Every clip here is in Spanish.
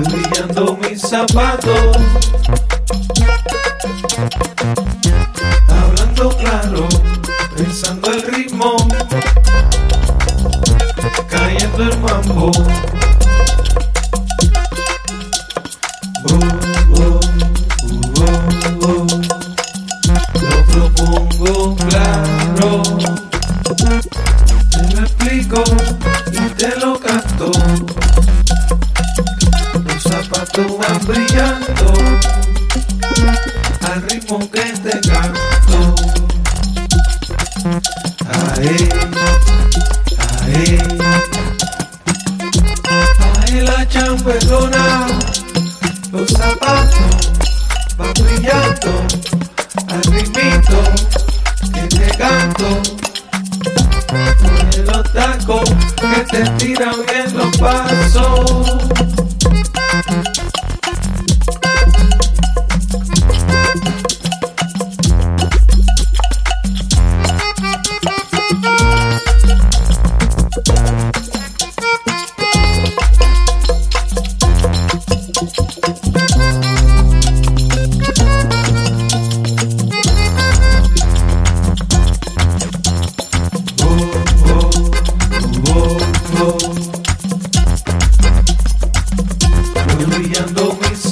brillando mis zapatos. Hablando claro, pensando el ritmo, cayendo el mambo. Lo propongo claro. Te lo explico y te lo canto. Los zapatos van brillando al ritmo que te canto. Ae, ae, ae la chambelona. Los zapatos van brillando que te tiran bien los pasos.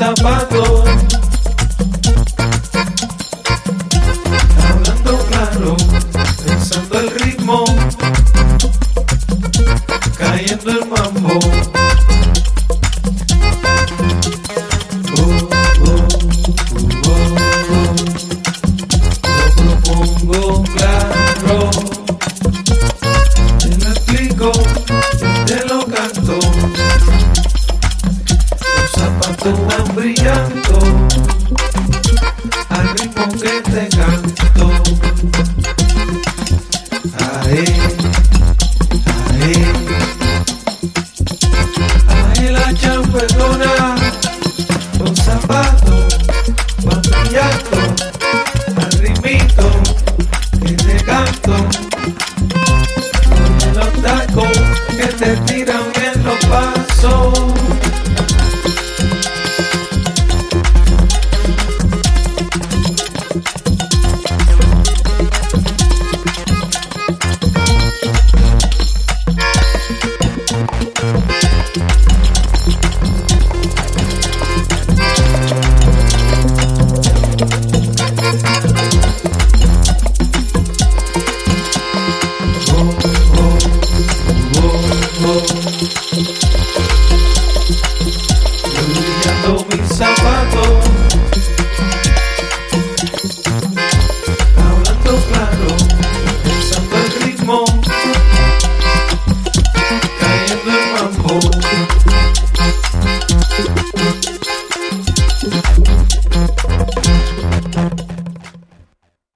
Zapatos. Hablando claro, pensando el ritmo, cayendo el mambo. Ae, ae, ae la champetona. Brillando